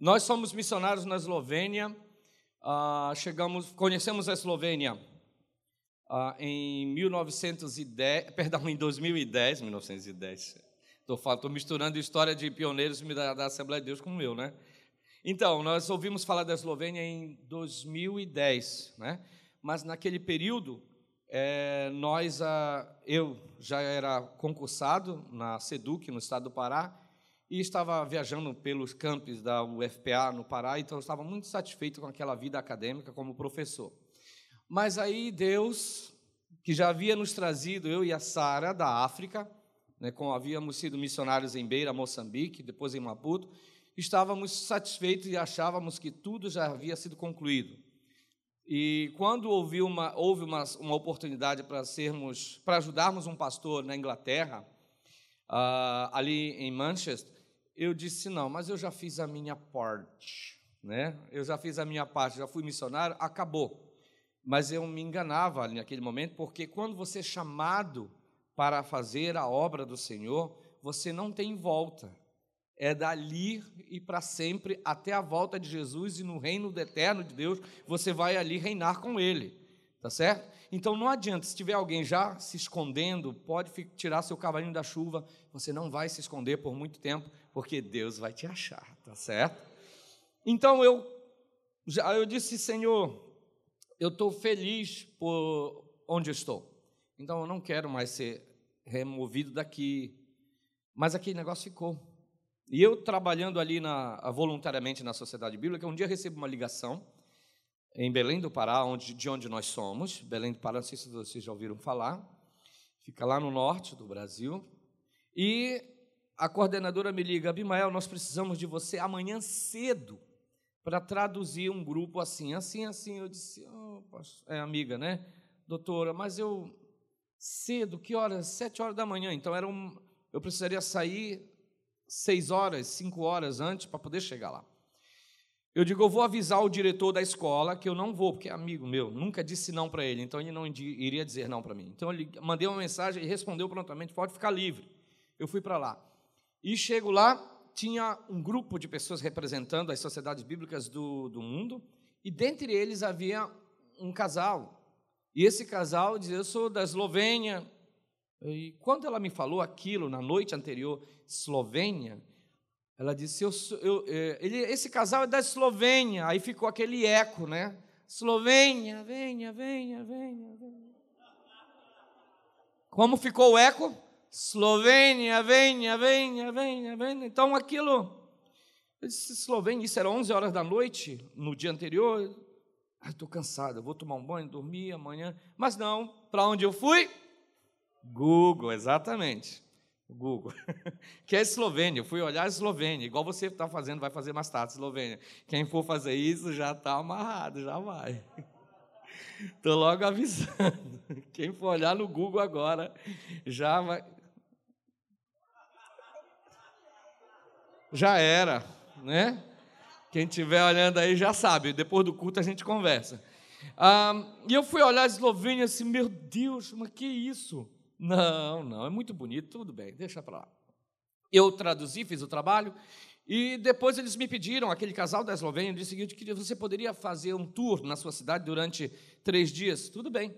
Nós somos missionários na Eslovênia, uh, chegamos, conhecemos a Eslovênia uh, em 1910, perdão, em 2010, 1910. Estou misturando história de pioneiros da, da Assembleia de Deus com o meu, né? Então, nós ouvimos falar da Eslovênia em 2010, né? Mas naquele período, é, nós, ah, eu já era concursado na SEDUC, no estado do Pará, e estava viajando pelos campos da UFPA no Pará, então eu estava muito satisfeito com aquela vida acadêmica como professor. Mas aí Deus, que já havia nos trazido, eu e a Sara, da África, né, como havíamos sido missionários em Beira, Moçambique, depois em Maputo, estávamos satisfeitos e achávamos que tudo já havia sido concluído. E quando houve uma, houve uma, uma oportunidade para sermos, para ajudarmos um pastor na Inglaterra, uh, ali em Manchester, eu disse não, mas eu já fiz a minha parte, né? Eu já fiz a minha parte, já fui missionário, acabou. Mas eu me enganava naquele momento, porque quando você é chamado para fazer a obra do Senhor, você não tem volta. É dali e para sempre, até a volta de Jesus e no reino do eterno de Deus, você vai ali reinar com Ele. Tá certo? Então não adianta, se tiver alguém já se escondendo, pode tirar seu cavalinho da chuva, você não vai se esconder por muito tempo, porque Deus vai te achar, tá certo? Então eu já eu disse, Senhor, eu estou feliz por onde eu estou. Então eu não quero mais ser removido daqui. Mas aquele negócio ficou. E eu trabalhando ali na, voluntariamente na Sociedade Bíblica, um dia recebo uma ligação em Belém do Pará, onde, de onde nós somos. Belém do Pará, não sei se vocês já ouviram falar. Fica lá no norte do Brasil. E a coordenadora me liga, Abimael, nós precisamos de você amanhã cedo para traduzir um grupo assim, assim, assim. Eu disse, oh, é amiga, né? Doutora, mas eu cedo, que horas? Sete horas da manhã. Então era um, eu precisaria sair seis horas, cinco horas antes para poder chegar lá. Eu digo, eu vou avisar o diretor da escola que eu não vou, porque é amigo meu, nunca disse não para ele, então ele não iria dizer não para mim. Então eu mandei uma mensagem e respondeu prontamente, pode ficar livre. Eu fui para lá. E chego lá, tinha um grupo de pessoas representando as sociedades bíblicas do, do mundo, e dentre eles havia um casal. E esse casal dizia: Eu sou da Eslovênia. E quando ela me falou aquilo na noite anterior, Eslovênia, ela disse: eu, eu, é, ele, Esse casal é da Eslovênia. Aí ficou aquele eco, né? Eslovênia, venha, venha, venha, venha. Como ficou o eco? Eslovênia, venha, venha, venha, venha. Então aquilo, eu disse Eslovênia, isso era 11 horas da noite no dia anterior. Ah, estou cansado, vou tomar um banho, dormir amanhã. Mas não, para onde eu fui? Google, exatamente. Google, que é Eslovênia. Eu fui olhar Eslovênia, igual você está fazendo, vai fazer mais tarde, Eslovênia. Quem for fazer isso já está amarrado, já vai. Estou logo avisando. Quem for olhar no Google agora, já vai. Já era, né? Quem estiver olhando aí já sabe. Depois do culto a gente conversa. Ah, e eu fui olhar a Eslovênia assim, meu Deus, mas que isso? Não, não, é muito bonito, tudo bem, deixa para lá. Eu traduzi, fiz o trabalho, e depois eles me pediram, aquele casal da Eslovênia, disse o seguinte, que você poderia fazer um tour na sua cidade durante três dias. Tudo bem,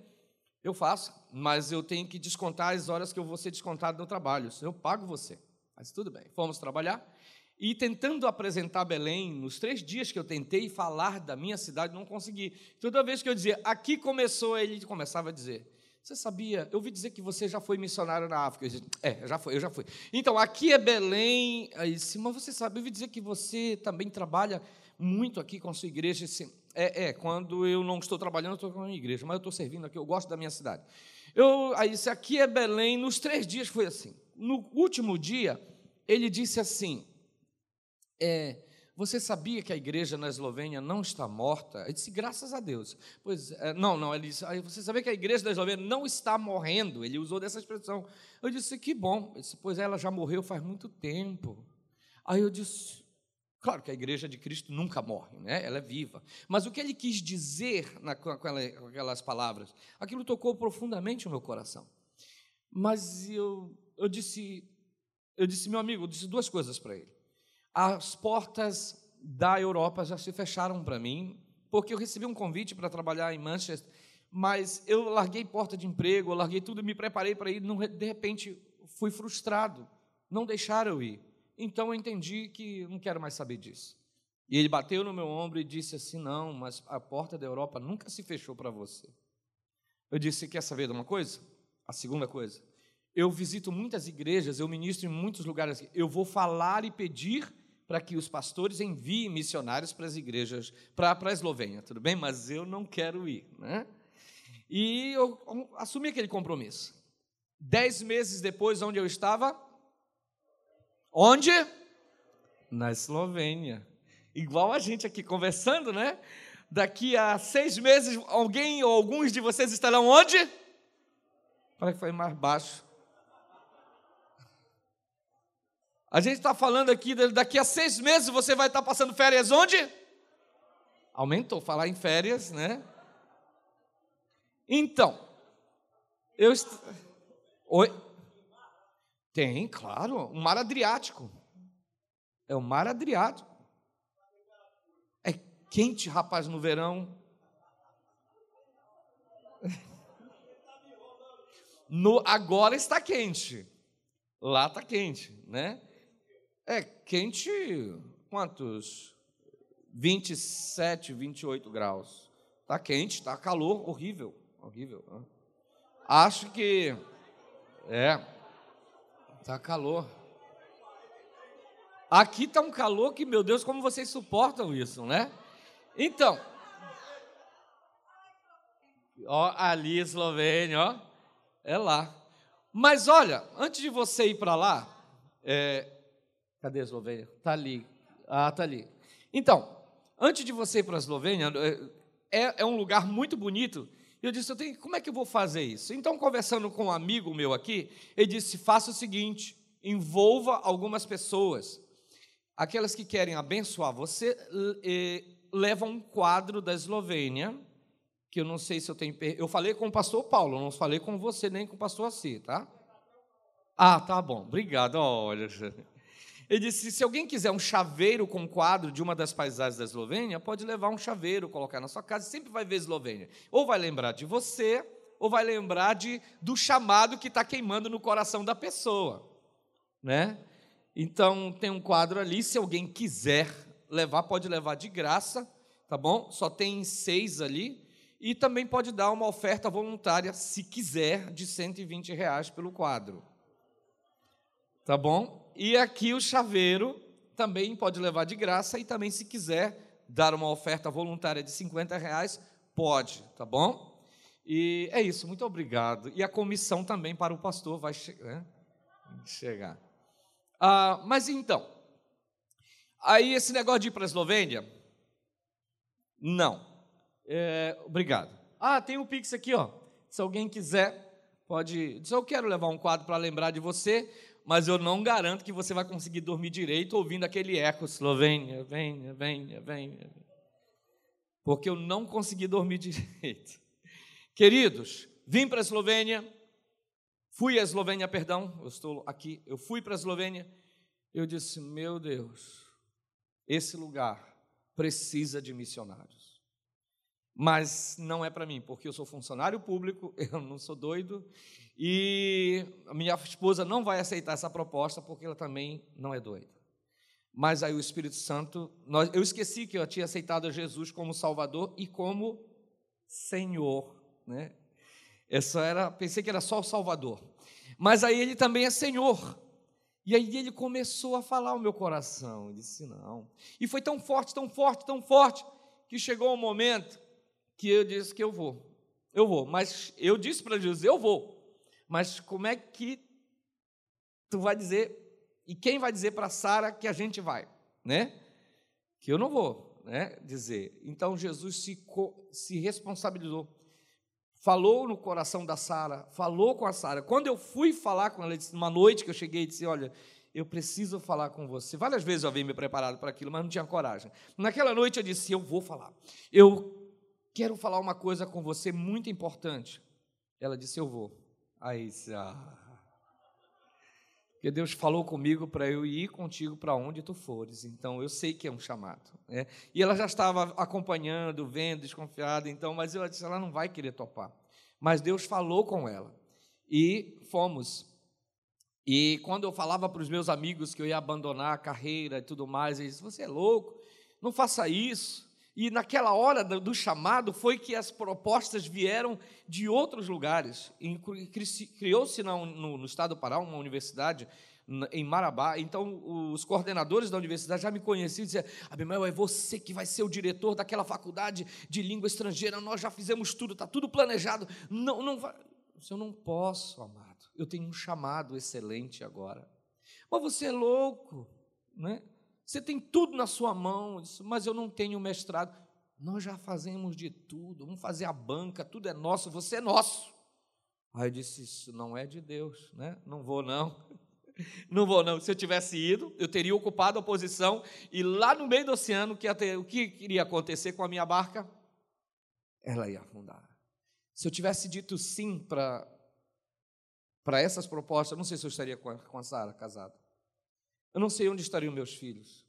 eu faço, mas eu tenho que descontar as horas que eu vou ser descontado no trabalho. Eu pago você. Mas tudo bem, fomos trabalhar. E tentando apresentar Belém, nos três dias que eu tentei falar da minha cidade, não consegui. Toda vez que eu dizia, aqui começou, ele começava a dizer, você sabia? Eu ouvi dizer que você já foi missionário na África. Eu disse, é, já foi, eu já fui. Então, aqui é Belém. Aí disse, mas você sabe, eu ouvi dizer que você também trabalha muito aqui com a sua igreja. É, é, quando eu não estou trabalhando, eu estou com a minha igreja, mas eu estou servindo aqui, eu gosto da minha cidade. Eu, aí disse, aqui é Belém. Nos três dias foi assim. No último dia, ele disse assim, é, você sabia que a igreja na Eslovênia não está morta? Eu disse, graças a Deus. Pois, é, não, não, ele disse, você sabia que a igreja da Eslovênia não está morrendo? Ele usou dessa expressão. Eu disse, que bom. Ele disse, pois ela já morreu faz muito tempo. Aí eu disse, claro que a igreja de Cristo nunca morre, né? ela é viva. Mas o que ele quis dizer na, com, aquelas palavras, aquilo tocou profundamente o meu coração. Mas eu, eu disse, eu disse, meu amigo, eu disse duas coisas para ele as portas da Europa já se fecharam para mim, porque eu recebi um convite para trabalhar em Manchester, mas eu larguei porta de emprego, eu larguei tudo, me preparei para ir, de repente fui frustrado, não deixaram eu ir. Então eu entendi que não quero mais saber disso. E ele bateu no meu ombro e disse assim: Não, mas a porta da Europa nunca se fechou para você. Eu disse: Quer saber de uma coisa? A segunda coisa. Eu visito muitas igrejas, eu ministro em muitos lugares. Eu vou falar e pedir para que os pastores enviem missionários para as igrejas, para, para a Eslovênia, tudo bem? Mas eu não quero ir, né? E eu assumi aquele compromisso. Dez meses depois, onde eu estava? Onde? Na Eslovênia. Igual a gente aqui conversando, né? Daqui a seis meses, alguém ou alguns de vocês estarão onde? Para que foi mais baixo. A gente está falando aqui, daqui a seis meses você vai estar passando férias onde? Aumentou, falar em férias, né? Então, eu. Est... Oi? Tem, claro, o mar Adriático. É o mar Adriático. É quente, rapaz, no verão. No, agora está quente. Lá está quente, né? É quente, quantos? 27, 28 graus. Está quente, está calor, horrível, horrível. Né? Acho que é, tá calor. Aqui tá um calor que, meu Deus, como vocês suportam isso, né? Então, ó, ali Eslovênia, ó, é lá. Mas olha, antes de você ir para lá, é, Cadê a Eslovênia? Está ali. Ah, está ali. Então, antes de você ir para a Eslovênia, é, é, um lugar muito bonito. Eu disse, eu tenho, como é que eu vou fazer isso? Então, conversando com um amigo meu aqui, ele disse, faça o seguinte, envolva algumas pessoas. Aquelas que querem abençoar você, levam um quadro da Eslovênia, que eu não sei se eu tenho... Eu falei com o pastor Paulo, não falei com você nem com o pastor Assi, tá? Ah, tá bom, obrigado. Olha, ele disse: se alguém quiser um chaveiro com quadro de uma das paisagens da Eslovênia, pode levar um chaveiro, colocar na sua casa, sempre vai ver Eslovênia. Ou vai lembrar de você, ou vai lembrar de, do chamado que está queimando no coração da pessoa. Né? Então, tem um quadro ali, se alguém quiser levar, pode levar de graça, tá bom? Só tem seis ali. E também pode dar uma oferta voluntária, se quiser, de 120 reais pelo quadro. Tá bom? E aqui o chaveiro também pode levar de graça e também, se quiser dar uma oferta voluntária de 50 reais, pode, tá bom? E é isso, muito obrigado. E a comissão também para o pastor vai che né? chegar. Ah, mas então, aí esse negócio de ir para a Eslovênia, não. É, obrigado. Ah, tem um Pix aqui, ó. Se alguém quiser, pode. Se eu quero levar um quadro para lembrar de você, mas eu não garanto que você vai conseguir dormir direito ouvindo aquele eco, Eslovênia, venha, venha, venha. Porque eu não consegui dormir direito. Queridos, vim para a Eslovênia, fui à Eslovênia, perdão, eu estou aqui, eu fui para a Eslovênia, eu disse, meu Deus, esse lugar precisa de missionários. Mas não é para mim, porque eu sou funcionário público, eu não sou doido, e minha esposa não vai aceitar essa proposta porque ela também não é doida. Mas aí o Espírito Santo, nós, eu esqueci que eu tinha aceitado Jesus como Salvador e como Senhor, né? Essa era, pensei que era só o Salvador. Mas aí ele também é Senhor. E aí ele começou a falar o meu coração. Eu disse não. E foi tão forte, tão forte, tão forte que chegou um momento que eu disse que eu vou. Eu vou, mas eu disse para Jesus, eu vou. Mas como é que tu vai dizer e quem vai dizer para Sara que a gente vai, né? Que eu não vou, né, dizer. Então Jesus se se responsabilizou. Falou no coração da Sara, falou com a Sara. Quando eu fui falar com ela, uma noite que eu cheguei e disse: "Olha, eu preciso falar com você. Várias vezes eu havia me preparado para aquilo, mas não tinha coragem. Naquela noite eu disse: Eu vou falar. Eu quero falar uma coisa com você muito importante. Ela disse: Eu vou. Aí, ah. Porque Deus falou comigo para eu ir contigo para onde tu fores. Então eu sei que é um chamado. Né? E ela já estava acompanhando, vendo, desconfiada. Então, mas eu disse, ela não vai querer topar. Mas Deus falou com ela e fomos. E quando eu falava para os meus amigos que eu ia abandonar a carreira e tudo mais, eles Você é louco, não faça isso. E naquela hora do chamado foi que as propostas vieram de outros lugares. Criou-se no, estado do Pará uma universidade em Marabá. Então, os coordenadores da universidade já me conheciam e diziam: Abimel, é você que vai ser o diretor daquela faculdade de língua estrangeira. Nós já fizemos tudo, está tudo planejado. Não, não vai. Eu não posso, amado. Eu tenho um chamado excelente agora. Mas você é louco, né? Você tem tudo na sua mão, mas eu não tenho mestrado. Nós já fazemos de tudo, vamos fazer a banca, tudo é nosso, você é nosso. Aí eu disse: Isso não é de Deus, né? Não vou, não. Não vou, não. Se eu tivesse ido, eu teria ocupado a posição e lá no meio do oceano, que o que iria acontecer com a minha barca? Ela ia afundar. Se eu tivesse dito sim para essas propostas, não sei se eu estaria com a, com a Sara casado. Eu não sei onde estariam meus filhos.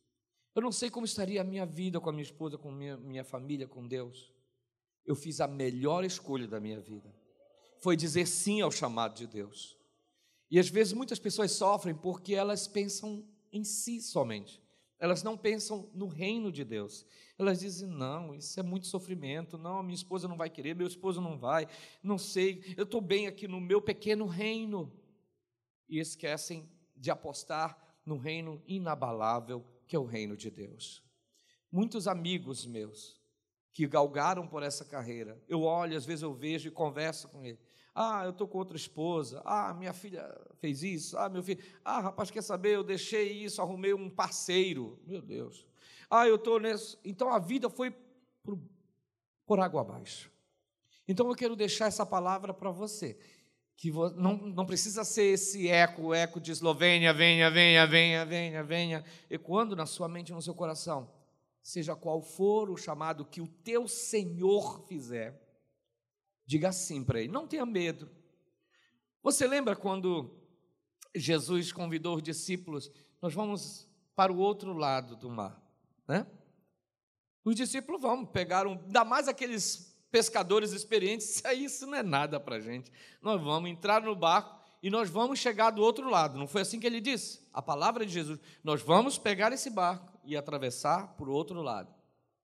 Eu não sei como estaria a minha vida com a minha esposa, com minha, minha família, com Deus. Eu fiz a melhor escolha da minha vida. Foi dizer sim ao chamado de Deus. E às vezes muitas pessoas sofrem porque elas pensam em si somente. Elas não pensam no reino de Deus. Elas dizem: não, isso é muito sofrimento. Não, minha esposa não vai querer, meu esposo não vai. Não sei, eu estou bem aqui no meu pequeno reino. E esquecem de apostar no reino inabalável que é o reino de Deus. Muitos amigos meus que galgaram por essa carreira, eu olho, às vezes eu vejo e converso com ele. Ah, eu estou com outra esposa. Ah, minha filha fez isso. Ah, meu filho. Ah, rapaz, quer saber? Eu deixei isso, arrumei um parceiro. Meu Deus. Ah, eu estou nesse. Então a vida foi por, por água abaixo. Então eu quero deixar essa palavra para você. Que não, não precisa ser esse eco, eco de Eslovênia, venha, venha, venha, venha, venha, ecoando na sua mente e no seu coração. Seja qual for o chamado que o teu Senhor fizer, Diga sim para ele, não tenha medo. Você lembra quando Jesus convidou os discípulos, nós vamos para o outro lado do mar, né? Os discípulos vão, pegaram, ainda mais aqueles pescadores experientes, isso não é nada para a gente. Nós vamos entrar no barco e nós vamos chegar do outro lado. Não foi assim que ele disse? A palavra de Jesus. Nós vamos pegar esse barco e atravessar para o outro lado.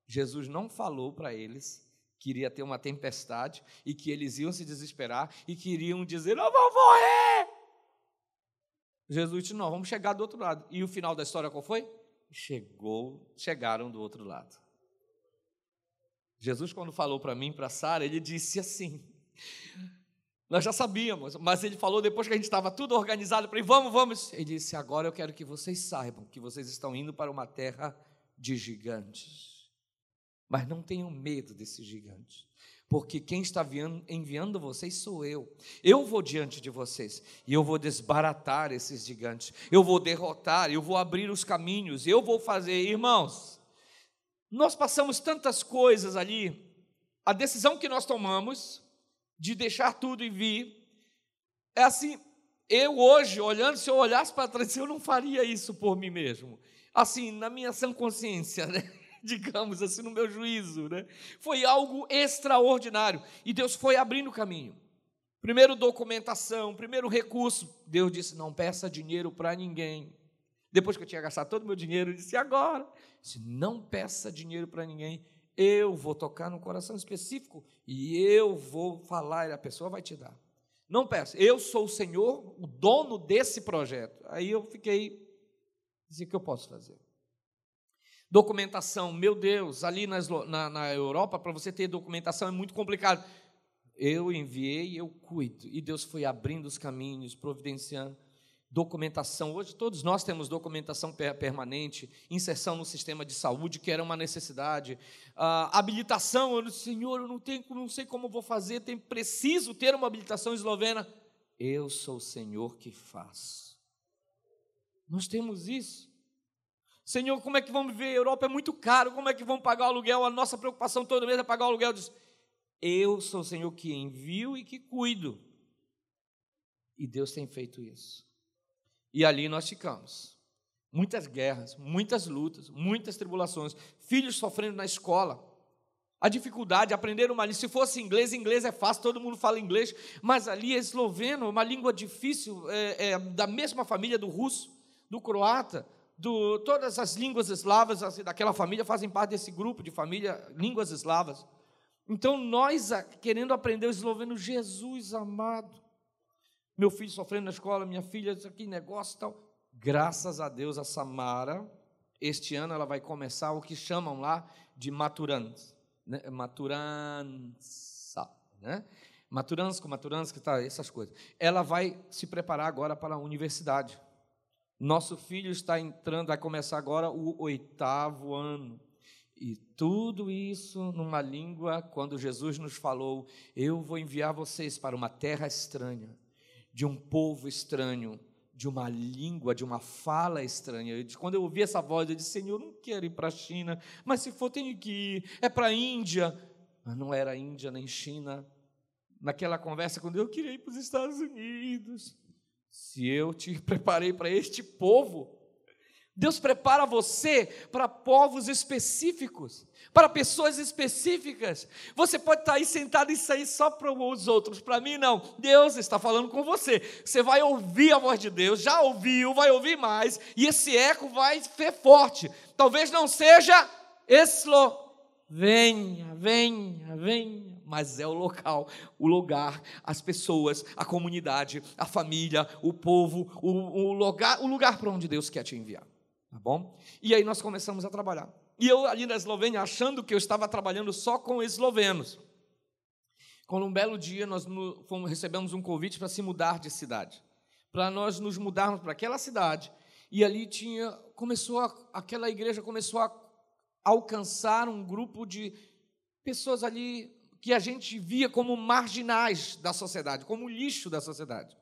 Jesus não falou para eles que iria ter uma tempestade e que eles iam se desesperar e queriam dizer: Nós vamos morrer! Jesus disse: Não, vamos chegar do outro lado. E o final da história qual foi? Chegou, chegaram do outro lado. Jesus, quando falou para mim, para Sara, ele disse assim: Nós já sabíamos, mas ele falou depois que a gente estava tudo organizado para ir, vamos, vamos. Ele disse: Agora eu quero que vocês saibam que vocês estão indo para uma terra de gigantes. Mas não tenham medo desse gigante, porque quem está enviando vocês sou eu. Eu vou diante de vocês e eu vou desbaratar esses gigantes, eu vou derrotar, eu vou abrir os caminhos, eu vou fazer. Irmãos, nós passamos tantas coisas ali, a decisão que nós tomamos de deixar tudo e vir, é assim. Eu hoje, olhando, se eu olhasse para trás, eu não faria isso por mim mesmo. Assim, na minha sã consciência, né? digamos assim, no meu juízo, né? Foi algo extraordinário e Deus foi abrindo o caminho. Primeiro documentação, primeiro recurso. Deus disse: não peça dinheiro para ninguém. Depois que eu tinha gastado todo o meu dinheiro, eu disse: agora, disse, não peça dinheiro para ninguém. Eu vou tocar no coração específico e eu vou falar e a pessoa vai te dar. Não peça. Eu sou o Senhor, o dono desse projeto. Aí eu fiquei, disse o que eu posso fazer. Documentação, meu Deus, ali na, na Europa, para você ter documentação é muito complicado. Eu enviei, eu cuido. E Deus foi abrindo os caminhos, providenciando documentação. Hoje todos nós temos documentação permanente, inserção no sistema de saúde, que era uma necessidade, ah, habilitação. Eu disse, Senhor, eu não tenho, não sei como vou fazer, tenho, preciso ter uma habilitação eslovena. Eu sou o Senhor que faz. Nós temos isso. Senhor, como é que vamos viver? A Europa é muito caro, como é que vamos pagar o aluguel? A nossa preocupação todo mês é pagar o aluguel. Diz, eu sou o Senhor que envio e que cuido. E Deus tem feito isso. E ali nós ficamos. Muitas guerras, muitas lutas, muitas tribulações, filhos sofrendo na escola. A dificuldade de aprender uma língua. Se fosse inglês, inglês é fácil, todo mundo fala inglês, mas ali é esloveno, uma língua difícil, é, é, da mesma família do russo, do croata, do, todas as línguas eslavas assim, daquela família fazem parte desse grupo de família, línguas eslavas. Então, nós querendo aprender o esloveno, Jesus amado, meu filho sofrendo na escola, minha filha, isso aqui, negócio e tal. Graças a Deus, a Samara, este ano ela vai começar o que chamam lá de maturans, né? maturança, né? Maturança, que tá, essas coisas. Ela vai se preparar agora para a universidade. Nosso filho está entrando, vai começar agora o oitavo ano. E tudo isso numa língua, quando Jesus nos falou: Eu vou enviar vocês para uma terra estranha, de um povo estranho, de uma língua, de uma fala estranha. Quando eu ouvi essa voz, eu disse: Senhor, não quero ir para a China, mas se for, tenho que ir. É para a Índia. Mas não era Índia nem China. Naquela conversa, quando eu queria ir para os Estados Unidos. Se eu te preparei para este povo, Deus prepara você para povos específicos, para pessoas específicas. Você pode estar aí sentado e sair só para os outros, para mim não. Deus está falando com você. Você vai ouvir a voz de Deus, já ouviu, vai ouvir mais, e esse eco vai ser forte. Talvez não seja Eslo, venha, venha, venha mas é o local, o lugar, as pessoas, a comunidade, a família, o povo, o, o lugar, o lugar para onde Deus quer te enviar. Tá bom? E aí nós começamos a trabalhar. E eu ali na Eslovênia, achando que eu estava trabalhando só com eslovenos. Quando um belo dia nós fomos, recebemos um convite para se mudar de cidade, para nós nos mudarmos para aquela cidade. E ali tinha, começou a, aquela igreja começou a alcançar um grupo de pessoas ali que a gente via como marginais da sociedade, como lixo da sociedade.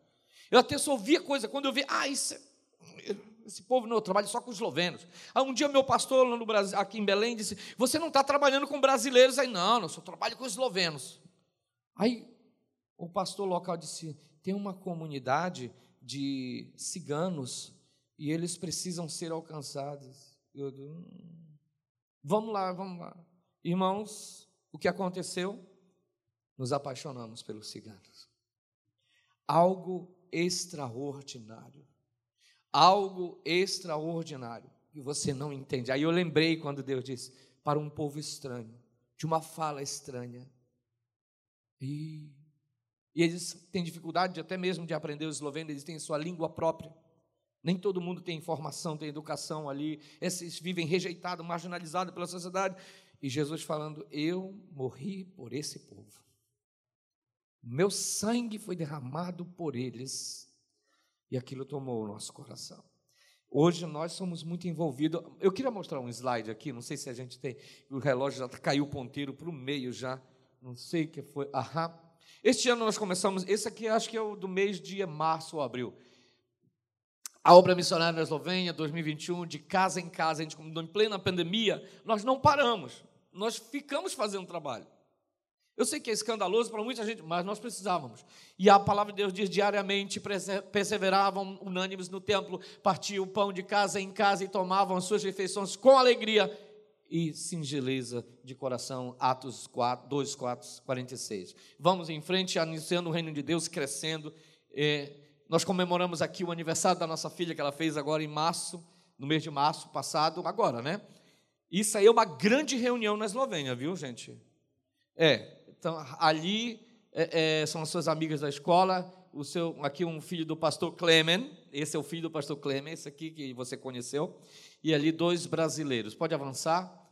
Eu até só ouvia coisa, quando eu vi, ah, isso, é, esse povo não, eu trabalho só com os eslovenos. Aí um dia meu pastor lá no Brasil, aqui em Belém disse, você não está trabalhando com brasileiros? Aí, não, eu só trabalho com eslovenos. Aí o pastor local disse, tem uma comunidade de ciganos e eles precisam ser alcançados. Eu, hum, vamos lá, vamos lá. Irmãos, o que aconteceu? Nos apaixonamos pelos ciganos. Algo extraordinário. Algo extraordinário. E você não entende. Aí eu lembrei quando Deus disse: para um povo estranho, de uma fala estranha. E, e eles têm dificuldade até mesmo de aprender o esloveno, eles têm sua língua própria. Nem todo mundo tem informação, tem educação ali. Esses vivem rejeitados, marginalizados pela sociedade. E Jesus falando: Eu morri por esse povo. Meu sangue foi derramado por eles. E aquilo tomou o nosso coração. Hoje nós somos muito envolvidos. Eu queria mostrar um slide aqui, não sei se a gente tem. O relógio já caiu o ponteiro para o meio já. Não sei o que foi. Aham. Este ano nós começamos. Esse aqui acho que é o do mês de março ou abril a obra missionária na Eslovênia, 2021, de casa em casa, a gente em plena pandemia, nós não paramos, nós ficamos fazendo trabalho. Eu sei que é escandaloso para muita gente, mas nós precisávamos. E a palavra de Deus diz diariamente: perseveravam unânimes no templo, partiam o pão de casa em casa e tomavam as suas refeições com alegria e singeleza de coração. Atos 4, 2, 4, 46. Vamos em frente, anunciando o reino de Deus, crescendo. Eh, nós comemoramos aqui o aniversário da nossa filha, que ela fez agora em março, no mês de março passado, agora, né? Isso aí é uma grande reunião na Eslovênia, viu, gente? É, então ali é, é, são as suas amigas da escola, o seu, aqui um filho do pastor Clemen, esse é o filho do pastor Clemen, esse aqui que você conheceu, e ali dois brasileiros. Pode avançar?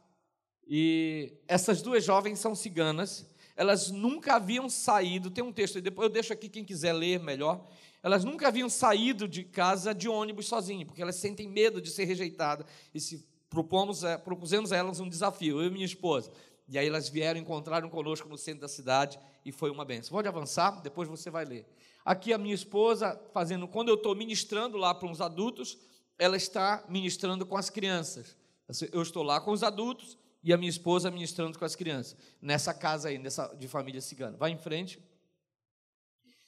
E essas duas jovens são ciganas, elas nunca haviam saído, tem um texto, depois eu deixo aqui quem quiser ler melhor, elas nunca haviam saído de casa de ônibus sozinhas, porque elas sentem medo de ser rejeitadas. E se propomos, propusemos a elas um desafio, eu e minha esposa. E aí elas vieram, encontraram conosco no centro da cidade e foi uma benção. Pode avançar, depois você vai ler. Aqui a minha esposa fazendo, quando eu estou ministrando lá para uns adultos, ela está ministrando com as crianças. Eu estou lá com os adultos e a minha esposa ministrando com as crianças, nessa casa aí, nessa, de família cigana. Vai em frente.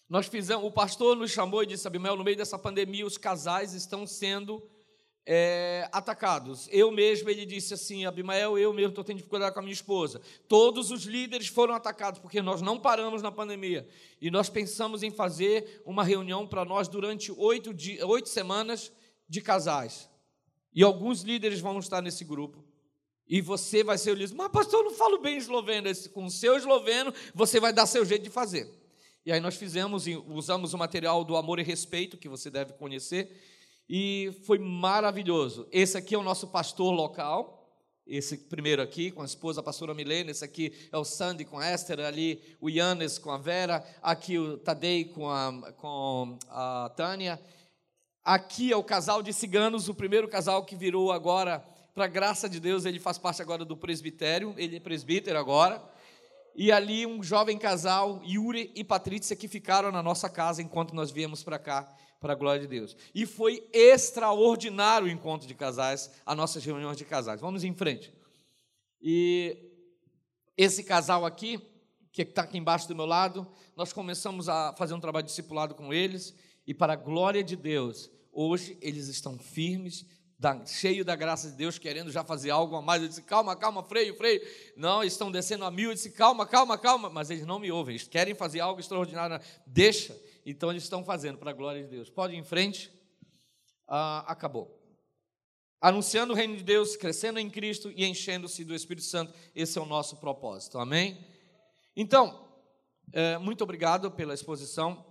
Nós fizemos, o pastor nos chamou e disse: Abimel, no meio dessa pandemia, os casais estão sendo é, atacados. Eu mesmo, ele disse assim: Abimael, eu mesmo estou tendo dificuldade com a minha esposa. Todos os líderes foram atacados, porque nós não paramos na pandemia. E nós pensamos em fazer uma reunião para nós durante oito, dias, oito semanas de casais. E alguns líderes vão estar nesse grupo. E você vai ser o líder. Mas, pastor, eu não falo bem esloveno. Com o seu esloveno, você vai dar seu jeito de fazer. E aí nós fizemos, usamos o material do Amor e Respeito, que você deve conhecer e foi maravilhoso. Esse aqui é o nosso pastor local, esse primeiro aqui, com a esposa a pastora Milena, esse aqui é o Sandy com a Esther, ali o Yannis com a Vera, aqui o Tadei com a, com a Tânia. Aqui é o casal de ciganos, o primeiro casal que virou agora, para graça de Deus, ele faz parte agora do presbitério, ele é presbítero agora. E ali um jovem casal, Yuri e Patrícia, que ficaram na nossa casa enquanto nós viemos para cá para a glória de Deus. E foi extraordinário o encontro de casais, as nossas reuniões de casais. Vamos em frente. E esse casal aqui, que está aqui embaixo do meu lado, nós começamos a fazer um trabalho discipulado com eles, e para a glória de Deus, hoje eles estão firmes, da, cheio da graça de Deus, querendo já fazer algo a mais. Eu disse, calma, calma, freio, freio. Não, estão descendo a mil. Eu disse, calma, calma, calma. Mas eles não me ouvem, eles querem fazer algo extraordinário. Deixa. Então eles estão fazendo para a glória de Deus. Pode ir em frente. Ah, acabou. Anunciando o reino de Deus, crescendo em Cristo e enchendo-se do Espírito Santo. Esse é o nosso propósito. Amém? Então, é, muito obrigado pela exposição.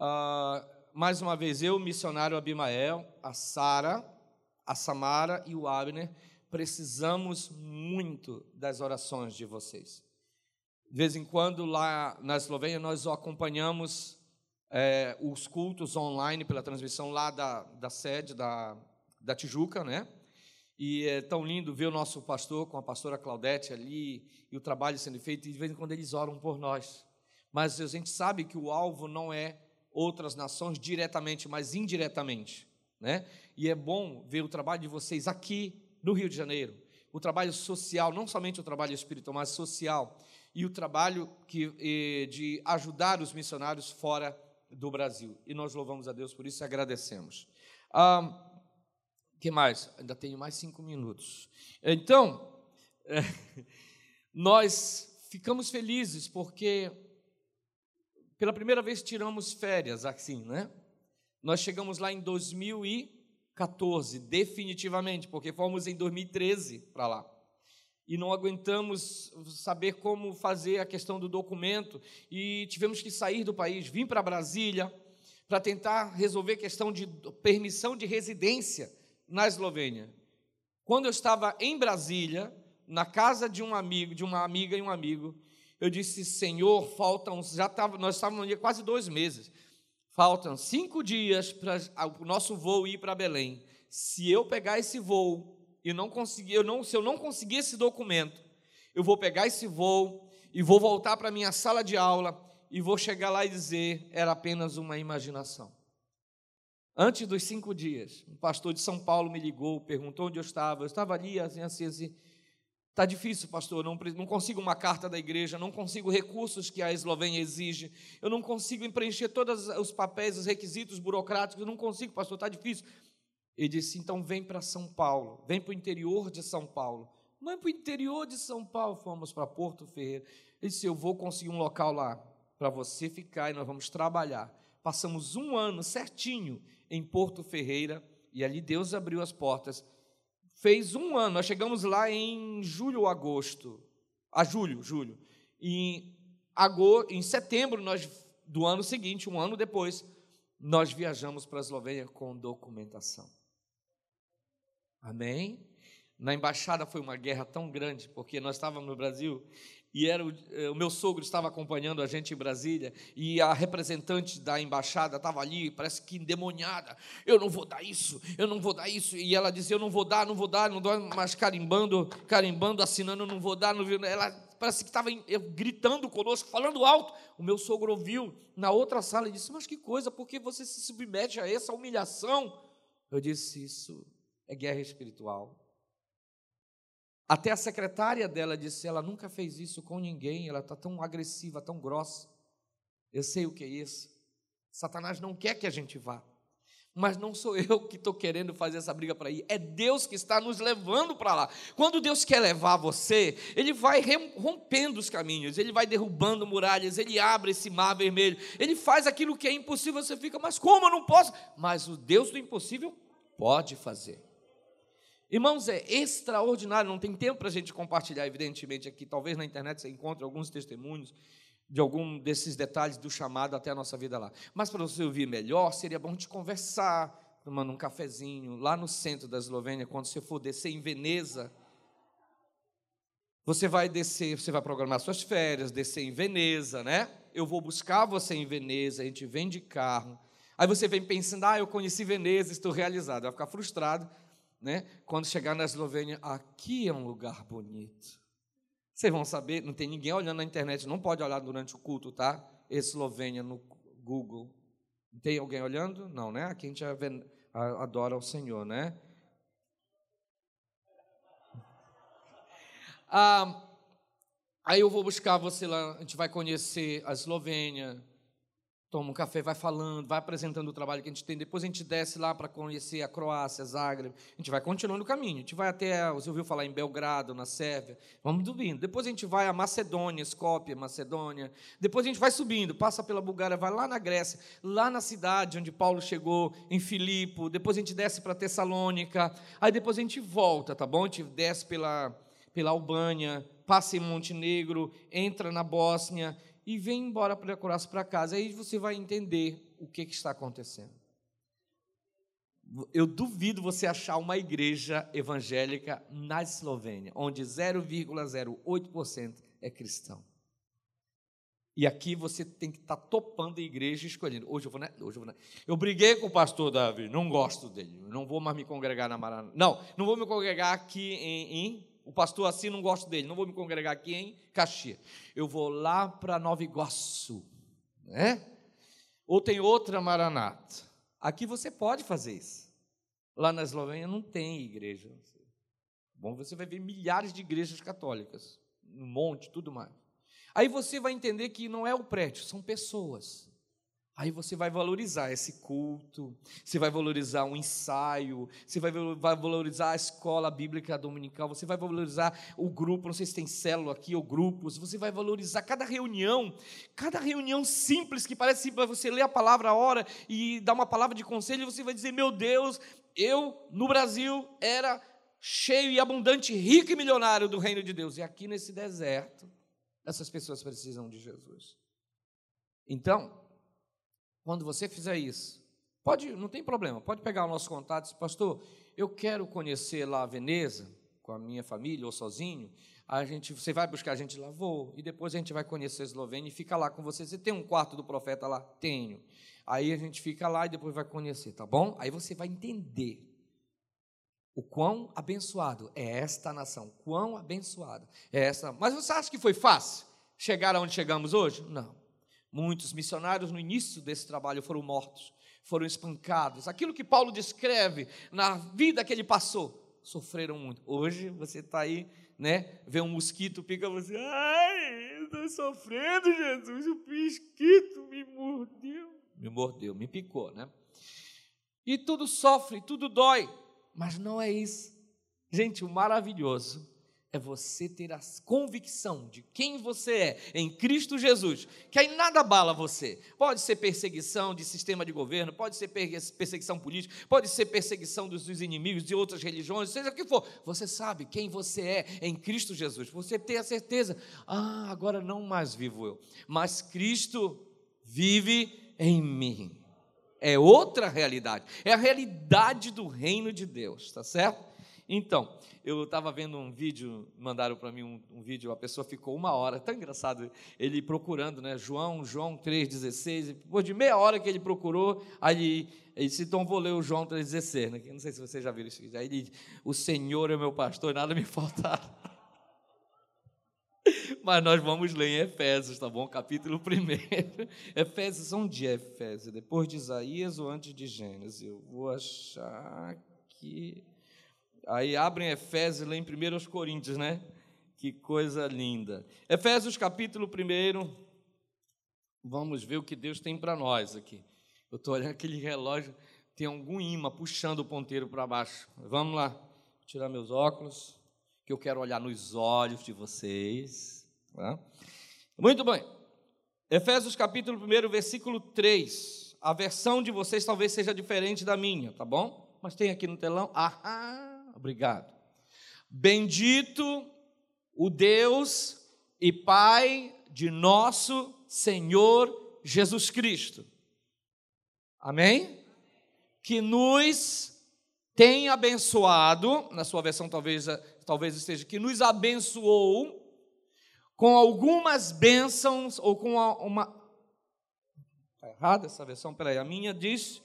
Ah, mais uma vez, eu, missionário Abimael, a Sara, a Samara e o Abner, precisamos muito das orações de vocês. De vez em quando, lá na Eslovênia, nós acompanhamos é, os cultos online pela transmissão lá da, da sede da, da Tijuca, né? E é tão lindo ver o nosso pastor com a pastora Claudete ali e o trabalho sendo feito, e de vez em quando eles oram por nós. Mas a gente sabe que o alvo não é outras nações diretamente, mas indiretamente, né? E é bom ver o trabalho de vocês aqui no Rio de Janeiro, o trabalho social, não somente o trabalho espiritual, mas social, e o trabalho que, de ajudar os missionários fora do Brasil. E nós louvamos a Deus por isso e agradecemos. Ah, que mais? Ainda tenho mais cinco minutos. Então, é, nós ficamos felizes porque pela primeira vez tiramos férias assim, né? Nós chegamos lá em 2014, definitivamente, porque fomos em 2013 para lá e não aguentamos saber como fazer a questão do documento e tivemos que sair do país, vim para Brasília para tentar resolver a questão de permissão de residência na Eslovênia. Quando eu estava em Brasília, na casa de um amigo, de uma amiga e um amigo, eu disse: Senhor, faltam, já estava, nós estávamos quase dois meses, faltam cinco dias para o nosso voo ir para Belém. Se eu pegar esse voo e não conseguir, eu não, se eu não conseguir esse documento, eu vou pegar esse voo e vou voltar para a minha sala de aula e vou chegar lá e dizer era apenas uma imaginação. Antes dos cinco dias, um pastor de São Paulo me ligou, perguntou onde eu estava. Eu estava ali, assim, assim, assim. Está difícil, pastor. Não, não consigo uma carta da igreja, não consigo recursos que a Eslovênia exige, eu não consigo preencher todos os papéis, os requisitos burocráticos, eu não consigo, pastor, está difícil. Ele disse: então vem para São Paulo, vem para o interior de São Paulo. Mas para o interior de São Paulo, fomos para Porto Ferreira. Ele disse: eu vou conseguir um local lá para você ficar e nós vamos trabalhar. Passamos um ano certinho em Porto Ferreira e ali Deus abriu as portas. Fez um ano, nós chegamos lá em julho ou agosto, a julho, julho. E agosto, em setembro nós, do ano seguinte, um ano depois, nós viajamos para a Eslovênia com documentação. Amém? Na embaixada foi uma guerra tão grande, porque nós estávamos no Brasil e era o, eh, o, meu sogro estava acompanhando a gente em Brasília e a representante da embaixada estava ali, parece que endemoniada. Eu não vou dar isso, eu não vou dar isso. E ela dizia: Eu não vou dar, não vou dar, não dou, mas carimbando, carimbando, assinando, não vou dar, não. Ela parece que estava gritando conosco, falando alto. O meu sogro ouviu na outra sala e disse: Mas que coisa, por que você se submete a essa humilhação? Eu disse: Isso é guerra espiritual. Até a secretária dela disse: ela nunca fez isso com ninguém, ela está tão agressiva, tão grossa. Eu sei o que é isso. Satanás não quer que a gente vá. Mas não sou eu que estou querendo fazer essa briga para ir, é Deus que está nos levando para lá. Quando Deus quer levar você, Ele vai rompendo os caminhos, Ele vai derrubando muralhas, Ele abre esse mar vermelho, Ele faz aquilo que é impossível, você fica, mas como eu não posso? Mas o Deus do impossível pode fazer. Irmãos, é extraordinário, não tem tempo para a gente compartilhar, evidentemente, aqui. Talvez na internet você encontre alguns testemunhos de algum desses detalhes do chamado até a nossa vida lá. Mas para você ouvir melhor, seria bom te conversar, tomando um cafezinho, lá no centro da Eslovênia, quando você for descer em Veneza. Você vai descer, você vai programar suas férias, descer em Veneza, né? Eu vou buscar você em Veneza, a gente vem de carro. Aí você vem pensando, ah, eu conheci Veneza, estou realizado. Vai ficar frustrado né? Quando chegar na Eslovênia, aqui é um lugar bonito. Vocês vão saber, não tem ninguém olhando na internet, não pode olhar durante o culto, tá? Eslovênia no Google. Tem alguém olhando? Não, né? Aqui a gente adora o Senhor, né? Ah, aí eu vou buscar você lá, a gente vai conhecer a Eslovênia, toma um café, vai falando, vai apresentando o trabalho que a gente tem. Depois a gente desce lá para conhecer a Croácia, Zagreb. A gente vai continuando o caminho. A gente vai até, você ouviu falar em Belgrado, na Sérvia. Vamos subindo. Depois a gente vai a Macedônia, Skopje, Macedônia. Depois a gente vai subindo, passa pela Bulgária, vai lá na Grécia, lá na cidade onde Paulo chegou, em Filipe. Depois a gente desce para Tessalônica. Aí depois a gente volta, tá bom? A gente desce pela, pela Albânia, passa em Montenegro, entra na Bósnia e vem embora para curar-se para casa. Aí você vai entender o que, que está acontecendo. Eu duvido você achar uma igreja evangélica na Eslovênia, onde 0,08% é cristão. E aqui você tem que estar tá topando a igreja e escolhendo. Hoje eu vou, né? Hoje eu vou, né? Eu briguei com o pastor Davi, não gosto dele, não vou mais me congregar na Maraná. Não, não vou me congregar aqui em, em o pastor assim não gosto dele, não vou me congregar aqui em Caxias. Eu vou lá para Nova Iguaçu, né? Ou tem outra Maranata. Aqui você pode fazer isso. Lá na Eslovênia não tem igreja. Bom, você vai ver milhares de igrejas católicas, um monte, tudo mais. Aí você vai entender que não é o prédio, são pessoas. Aí você vai valorizar esse culto, você vai valorizar um ensaio, você vai valorizar a escola bíblica dominical, você vai valorizar o grupo, não sei se tem célula aqui ou grupos, você vai valorizar cada reunião, cada reunião simples, que parece simples, você lê a palavra a hora e dá uma palavra de conselho, você vai dizer: Meu Deus, eu no Brasil era cheio e abundante, rico e milionário do reino de Deus, e aqui nesse deserto, essas pessoas precisam de Jesus. Então, quando você fizer isso, pode, não tem problema, pode pegar o nosso contato e dizer, pastor, eu quero conhecer lá a Veneza, com a minha família ou sozinho, a gente, você vai buscar a gente lá, vou, e depois a gente vai conhecer a Eslovênia e fica lá com você. Você tem um quarto do profeta lá? Tenho. Aí a gente fica lá e depois vai conhecer, tá bom? Aí você vai entender o quão abençoado é esta nação, quão abençoada é essa. Mas você acha que foi fácil chegar aonde chegamos hoje? Não. Muitos missionários no início desse trabalho foram mortos, foram espancados. Aquilo que Paulo descreve na vida que ele passou, sofreram muito. Hoje você está aí, né? Vê um mosquito, pica você, ai, estou sofrendo, Jesus, o mosquito me mordeu. Me mordeu, me picou, né? E tudo sofre, tudo dói, mas não é isso. Gente, o maravilhoso é você ter a convicção de quem você é em Cristo Jesus, que aí nada abala você. Pode ser perseguição de sistema de governo, pode ser perseguição política, pode ser perseguição dos, inimigos de outras religiões, seja o que for. Você sabe quem você é em Cristo Jesus. Você tem a certeza, ah, agora não mais vivo eu, mas Cristo vive em mim. É outra realidade, é a realidade do reino de Deus, tá certo? Então, eu estava vendo um vídeo, mandaram para mim um, um, vídeo, a pessoa ficou uma hora, tão engraçado, ele procurando, né, João, João 3,16, depois de meia hora que ele procurou, aí ele, disse, então vou ler o João 3,16, né, não sei se vocês já viram isso, aí ele o Senhor é meu pastor, nada me faltará. Mas nós vamos ler em Efésios, tá bom? Capítulo 1. Efésios, onde é Efésios? Depois de Isaías ou antes de Gênesis? Eu vou achar que... Aí abrem Efésios e lê em 1 Coríntios, né? Que coisa linda. Efésios capítulo 1. Vamos ver o que Deus tem para nós aqui. Eu estou olhando aquele relógio, tem algum imã puxando o ponteiro para baixo. Vamos lá, Vou tirar meus óculos, que eu quero olhar nos olhos de vocês. Tá? Muito bem. Efésios capítulo 1, versículo 3. A versão de vocês talvez seja diferente da minha, tá bom? Mas tem aqui no telão. Ah, obrigado. Bendito o Deus e Pai de nosso Senhor Jesus Cristo. Amém? Que nos tem abençoado, na sua versão talvez, talvez esteja, que nos abençoou com algumas bênçãos, ou com uma. Está errada essa versão? Peraí, a minha diz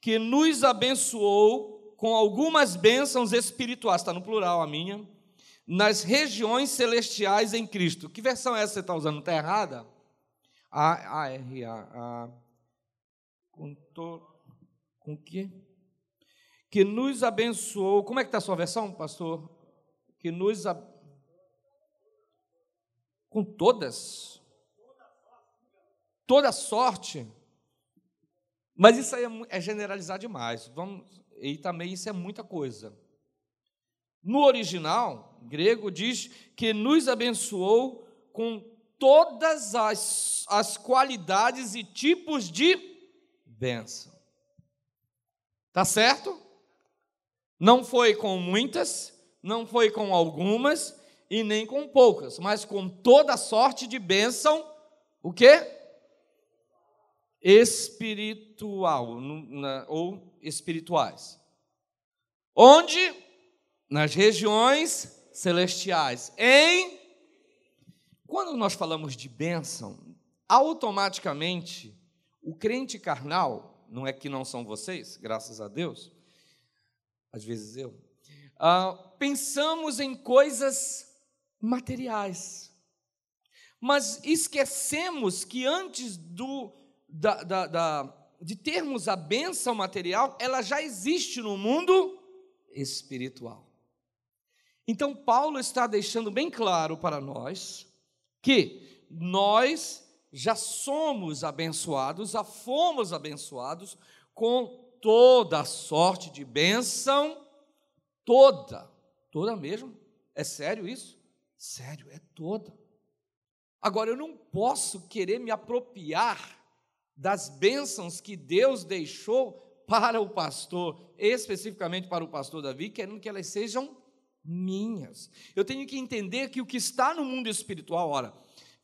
que nos abençoou com algumas bênçãos espirituais, está no plural a minha, nas regiões celestiais em Cristo. Que versão é essa que você está usando? Está errada? A, A, R, A, A. Com, to, com que? Que nos abençoou. Como é que está a sua versão, pastor? Que nos abençoou com todas. Toda sorte. Mas isso aí é, é generalizar demais. Vamos, e também isso é muita coisa. No original grego diz que nos abençoou com todas as, as qualidades e tipos de bênção. Tá certo? Não foi com muitas, não foi com algumas, e nem com poucas, mas com toda sorte de bênção, o quê? Espiritual, ou espirituais. Onde? Nas regiões celestiais. Em. Quando nós falamos de bênção, automaticamente, o crente carnal, não é que não são vocês, graças a Deus, às vezes eu, uh, pensamos em coisas materiais. Mas esquecemos que antes do, da, da, da, de termos a bênção material, ela já existe no mundo espiritual. Então, Paulo está deixando bem claro para nós que nós já somos abençoados, já fomos abençoados com toda a sorte de bênção, toda, toda mesmo. É sério isso? Sério, é toda. Agora, eu não posso querer me apropriar das bênçãos que Deus deixou para o pastor, especificamente para o pastor Davi, querendo que elas sejam minhas. Eu tenho que entender que o que está no mundo espiritual, ora,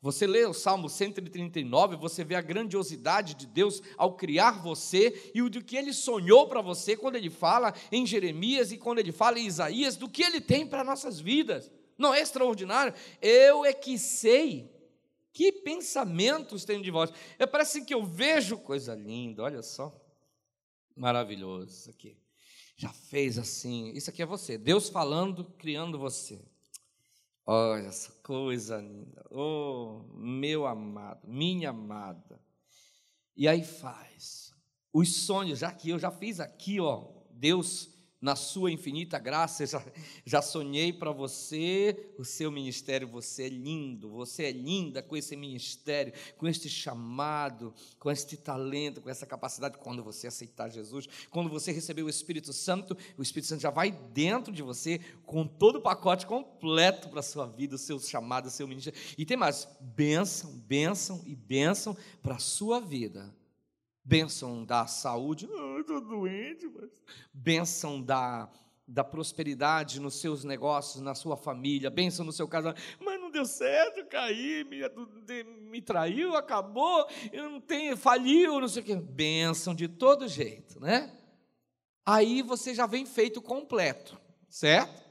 você lê o Salmo 139, você vê a grandiosidade de Deus ao criar você e o do que ele sonhou para você quando ele fala em Jeremias e quando ele fala em Isaías, do que ele tem para nossas vidas não é extraordinário? Eu é que sei. Que pensamentos tenho de vós? É parece que eu vejo coisa linda, olha só. Maravilhoso isso aqui. Já fez assim. Isso aqui é você. Deus falando, criando você. Olha essa coisa linda. Oh, meu amado, minha amada. E aí faz. Os sonhos, já que eu já fiz aqui, ó, Deus na sua infinita graça, já, já sonhei para você o seu ministério. Você é lindo, você é linda com esse ministério, com este chamado, com este talento, com essa capacidade. Quando você aceitar Jesus, quando você receber o Espírito Santo, o Espírito Santo já vai dentro de você com todo o pacote completo para a sua vida, o seu chamado, o seu ministério. E tem mais: bênção, bênção e bênção para a sua vida Bênção da saúde, oh, estou doente, mas. Bênção da, da prosperidade nos seus negócios, na sua família, bênção no seu casamento, mas não deu certo, caí, me, me traiu, acabou, eu não tenho, faliu, não sei o quê. Bênção de todo jeito, né? Aí você já vem feito completo, certo?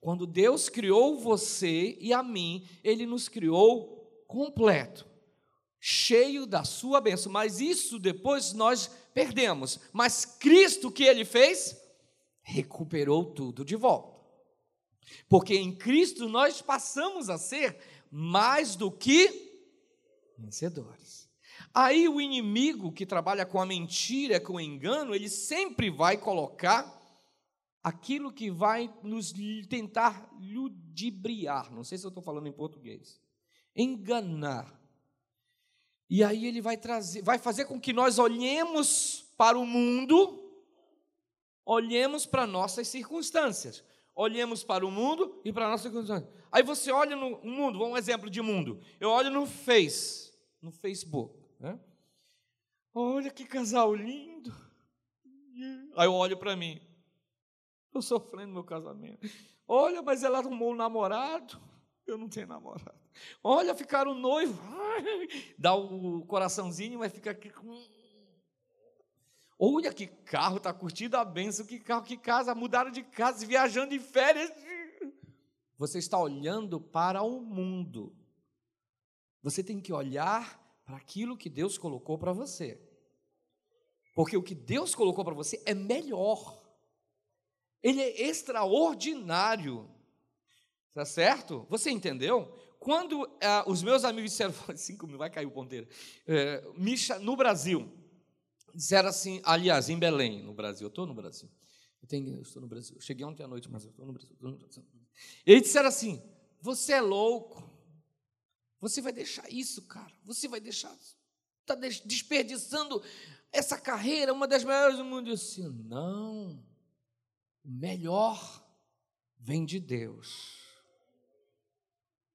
Quando Deus criou você e a mim, Ele nos criou completo cheio da sua bênção. Mas isso depois nós perdemos. Mas Cristo, o que ele fez? Recuperou tudo de volta. Porque em Cristo nós passamos a ser mais do que vencedores. Aí o inimigo que trabalha com a mentira, com o engano, ele sempre vai colocar aquilo que vai nos tentar ludibriar. Não sei se eu estou falando em português. Enganar E aí ele vai trazer, vai fazer com que nós olhemos para o mundo, olhemos para nossas circunstâncias, olhemos para o mundo e para nossas circunstâncias. Aí você olha no mundo, vamos um exemplo de mundo. Eu olho no Face, no Facebook, né? Olha que casal lindo. Aí eu olho para mim. Estou sofrendo meu casamento. Olha, mas ela arrumou um namorado. Eu não tenho namorado. Olha, ficaram noivo. Dá o coraçãozinho, mas fica aqui com. Olha que carro, está curtindo a benção, que carro, que casa, mudaram de casa, viajando de férias. Você está olhando para o mundo. Você tem que olhar para aquilo que Deus colocou para você. Porque o que Deus colocou para você é melhor. Ele é extraordinário. Tá certo? Você entendeu? Quando eh, os meus amigos disseram, 5 mil, vai cair o ponteiro, é, no Brasil, disseram assim, aliás, em Belém, no Brasil, eu estou no Brasil, eu, tenho, eu estou no Brasil, eu cheguei ontem à noite, mas eu estou no Brasil, no Brasil. Eles disseram assim, você é louco, você vai deixar isso, cara, você vai deixar, está desperdiçando essa carreira, uma das melhores do mundo. Eu disse, não, o melhor vem de Deus.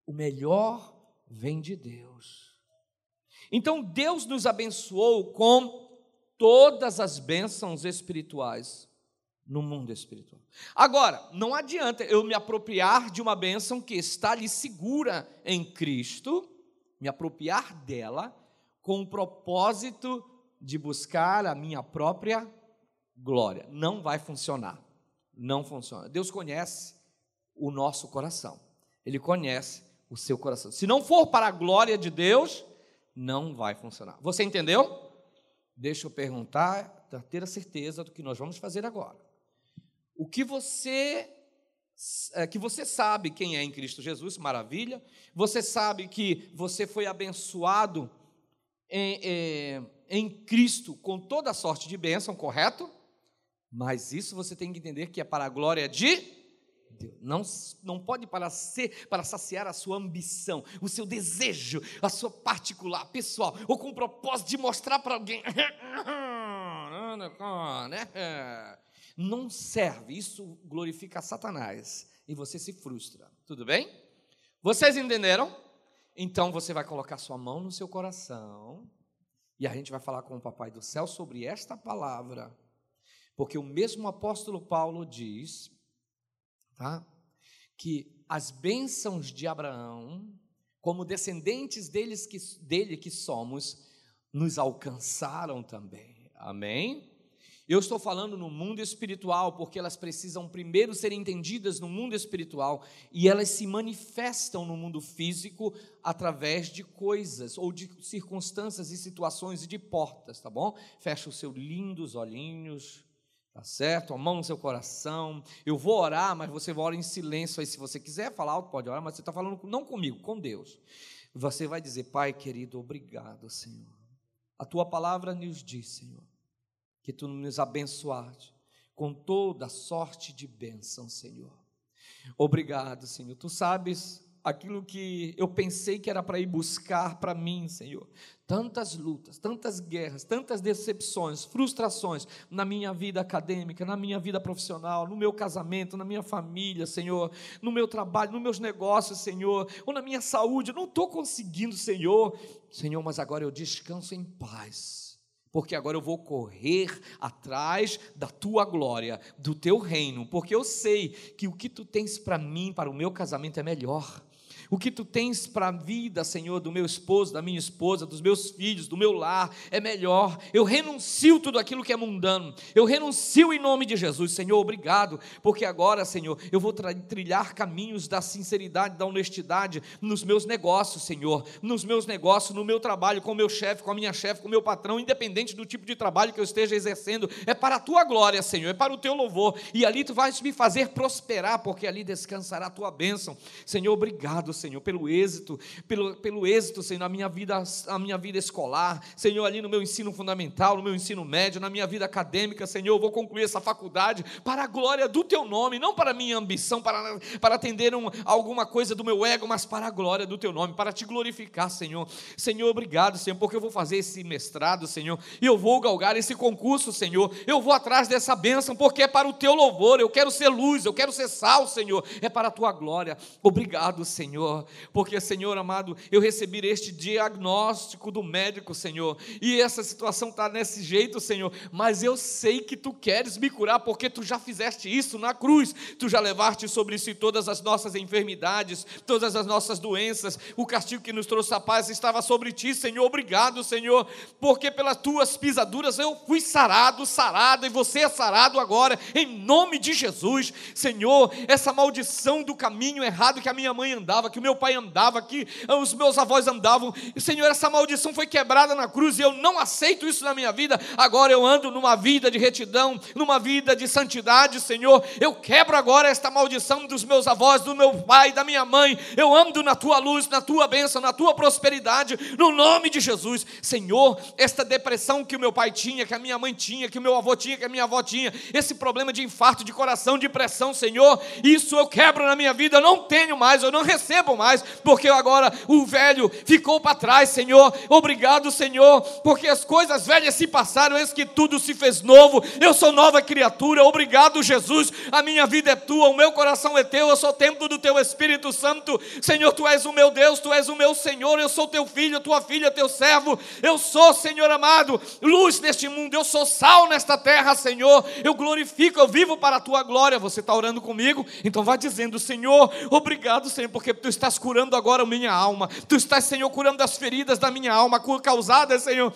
O melhor vem de Deus. Então Deus nos abençoou com todas as bênçãos espirituais no mundo espiritual. Agora, não adianta eu me apropriar de uma bênção que está ali segura em Cristo, me apropriar dela com o propósito de buscar a minha própria glória. Não vai funcionar. Não funciona. Deus conhece o nosso coração. Ele conhece o seu coração. Se não for para a glória de Deus, não vai funcionar. Você entendeu? Deixa eu perguntar, para ter a certeza do que nós vamos fazer agora. O que você é, que você sabe quem é em Cristo Jesus, maravilha. Você sabe que você foi abençoado em, em, em Cristo com toda sorte de bênção, correto? Mas isso você tem que entender que é para a glória de Deus. Não, não pode para ser, para saciar a sua ambição, o seu desejo, a sua particular, pessoal, ou com o propósito de mostrar para alguém. Não serve, isso glorifica Satanás e você se frustra. Tudo bem? Vocês entenderam? Então você vai colocar sua mão no seu coração e a gente vai falar com o Papai do Céu sobre esta palavra, porque o mesmo apóstolo Paulo diz tá? que as bênçãos de Abraão, como descendentes deles que, dele que somos, nos alcançaram também. Amém? Eu estou falando no mundo espiritual, porque elas precisam primeiro ser entendidas no mundo espiritual e elas se manifestam no mundo físico através de coisas ou de circunstâncias e situações e de portas, tá bom? Fecha os seus lindos olhinhos, Tá certo? A mão no seu coração. Eu vou orar, mas você ora em silêncio. Aí, se você quiser falar pode orar, mas você está falando não comigo, com Deus. Você vai dizer, Pai querido, obrigado, Senhor. A tua palavra nos diz, Senhor, que tu nos abençoaste com toda sorte de bênção, Senhor. Obrigado, Senhor. Tu sabes aquilo que eu pensei que era para ir buscar para mim, Senhor. Tantas lutas, tantas guerras, tantas decepções, frustrações na minha vida acadêmica, na minha vida profissional, no meu casamento, na minha família, Senhor, no meu trabalho, nos meus negócios, Senhor, ou na minha saúde. Eu não estou conseguindo, Senhor. Senhor, mas agora eu descanso em paz porque agora eu vou correr atrás da tua glória, do teu reino, porque eu sei que o que tu tens para mim, para o meu casamento é melhor. O que tu tens para a vida, Senhor, do meu esposo, da minha esposa, dos meus filhos, do meu lar, é melhor. Eu renuncio tudo aquilo que é mundano. Eu renuncio em nome de Jesus, Senhor, obrigado, porque agora, Senhor, eu vou trilhar caminhos da sinceridade, da honestidade nos meus negócios, Senhor, nos meus negócios, no meu trabalho, com o meu chefe, com a minha chefe, com o meu patrão, independente do tipo de trabalho que eu esteja exercendo, é para a tua glória, Senhor, é para o teu louvor, e ali tu vais me fazer prosperar, porque ali descansará a tua bênção. Senhor, obrigado, Senhor, pelo êxito, pelo, pelo êxito, Senhor, na minha vida, na minha vida escolar, Senhor, ali no meu ensino fundamental, no meu ensino médio, na minha vida acadêmica, Senhor, eu vou concluir essa faculdade para a glória do Teu nome, não para a minha ambição, para, para atender um, alguma coisa do meu ego, mas para a glória do Teu nome, para te glorificar, Senhor. Senhor, obrigado, Senhor, porque eu vou fazer esse mestrado, Senhor, e eu vou galgar esse concurso, Senhor, eu vou atrás dessa bênção, porque é para o Teu louvor, eu quero ser luz, eu quero ser sal, Senhor, é para a Tua glória. Obrigado, Senhor, porque, Senhor amado, eu recebi este diagnóstico do médico, Senhor, e essa situação está nesse jeito, Senhor, mas eu sei que Tu queres me curar, porque Tu já fizeste isso na cruz, Tu já levaste sobre si todas as nossas enfermidades, todas as nossas doenças, o castigo que nos trouxe a paz estava sobre Ti, Senhor, obrigado, Senhor, porque pelas Tuas pisaduras eu fui sarado, sarado, e você é sarado agora, em nome de Jesus, Senhor, essa maldição do caminho errado que a minha mãe andava, que meu pai andava, que os meus avós andavam. E, Senhor, essa maldição foi quebrada na cruz e eu não aceito isso na minha vida. Agora eu ando numa vida de retidão, numa vida de santidade, Senhor. Eu quebro agora esta maldição dos meus avós, do meu pai, da minha mãe. Eu ando na tua luz, na tua bênção, na tua prosperidade, no nome de Jesus. Senhor, esta depressão que o meu pai tinha, que a minha mãe tinha, que o meu avô tinha, que a minha avó tinha, esse problema de infarto de coração, de pressão, Senhor, isso eu quebro na minha vida, eu não tenho mais, eu não recebo mais, porque agora o velho ficou para trás, Senhor. Obrigado, Senhor, porque as coisas velhas se passaram, eis que tudo se fez novo. Eu sou nova criatura. Obrigado, Jesus. A minha vida é tua, o meu coração é teu, eu sou templo do teu Espírito Santo. Senhor, tu és o meu Deus, tu és o meu Senhor. Eu sou teu filho, tua filha, teu servo. Eu sou, Senhor amado, luz neste mundo. Eu sou sal nesta terra, Senhor. Eu glorifico, eu vivo para a tua glória. Você está orando comigo? Então vá dizendo, Senhor, obrigado, Senhor, porque tu estás curando agora a minha alma. Tu estás, Senhor, curando as feridas da minha alma, causadas, Senhor,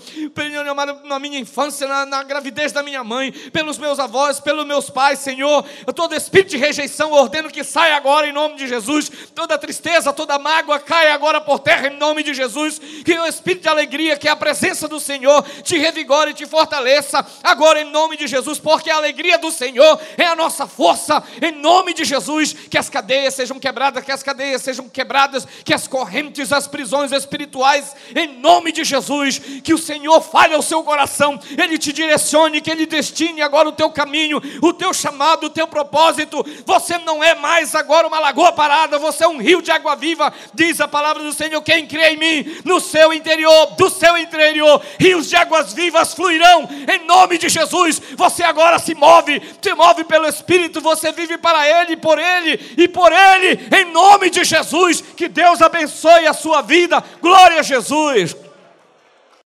na minha infância, na, na gravidez da minha mãe, pelos meus avós, pelos meus pais, Senhor. Todo espírito de rejeição ordeno que saia agora em nome de Jesus. Toda tristeza, toda mágoa caia agora por terra em nome de Jesus. Que o espírito de alegria, que a presença do Senhor, te revigore e te fortaleça agora em nome de Jesus, porque a alegria do Senhor é a nossa força em nome de Jesus. Que as cadeias sejam quebradas, que as cadeias sejam quebradas, que as correntes, as prisões espirituais, em nome de Jesus, que o Senhor fale ao seu coração, Ele te direcione, que Ele destine agora o teu caminho, o teu chamado, o teu propósito. Você não é mais agora uma lagoa parada, você é um rio de água viva, diz a palavra do Senhor. Quem crê em mim, no seu interior, do seu interior, rios de águas vivas fluirão, em nome de Jesus. Você agora se move, se move pelo Espírito, você vive para Ele, por Ele e por Ele, em nome de Jesus. Que Deus abençoe a sua vida. Glória a Jesus.